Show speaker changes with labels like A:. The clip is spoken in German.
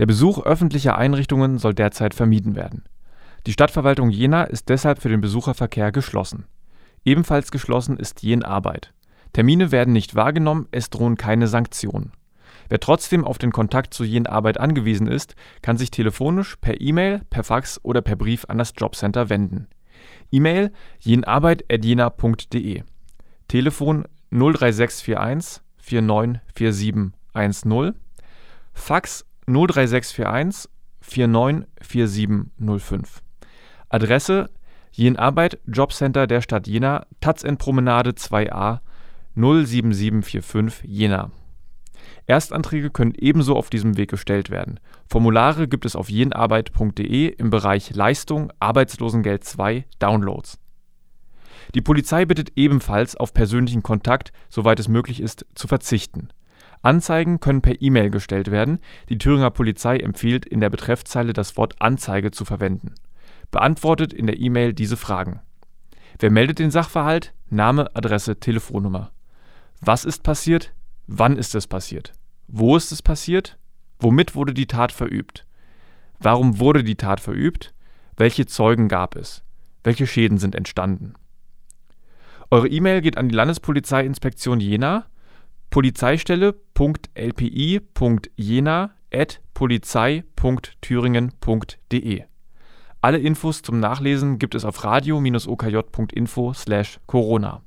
A: Der Besuch öffentlicher Einrichtungen soll derzeit vermieden werden. Die Stadtverwaltung Jena ist deshalb für den Besucherverkehr geschlossen. Ebenfalls geschlossen ist Jenarbeit. Termine werden nicht wahrgenommen, es drohen keine Sanktionen. Wer trotzdem auf den Kontakt zu Jenarbeit angewiesen ist, kann sich telefonisch, per E-Mail, per Fax oder per Brief an das Jobcenter wenden. E-Mail jenarbeit.jena.de Telefon 03641 494710 Fax 03641 494705 Adresse Jenarbeit Jobcenter der Stadt Jena, Promenade 2a 07745 Jena. Erstanträge können ebenso auf diesem Weg gestellt werden. Formulare gibt es auf jenarbeit.de im Bereich Leistung Arbeitslosengeld 2 Downloads. Die Polizei bittet ebenfalls auf persönlichen Kontakt, soweit es möglich ist, zu verzichten. Anzeigen können per E-Mail gestellt werden, die Thüringer Polizei empfiehlt in der Betreffzeile das Wort Anzeige zu verwenden. Beantwortet in der E-Mail diese Fragen: Wer meldet den Sachverhalt? Name, Adresse, Telefonnummer. Was ist passiert? Wann ist es passiert? Wo ist es passiert? Womit wurde die Tat verübt? Warum wurde die Tat verübt? Welche Zeugen gab es? Welche Schäden sind entstanden? Eure E-Mail geht an die Landespolizeiinspektion Jena, polizeistelle.lpi.jena@polizei.thüringen.de. Alle Infos zum Nachlesen gibt es auf radio-okj.info/corona.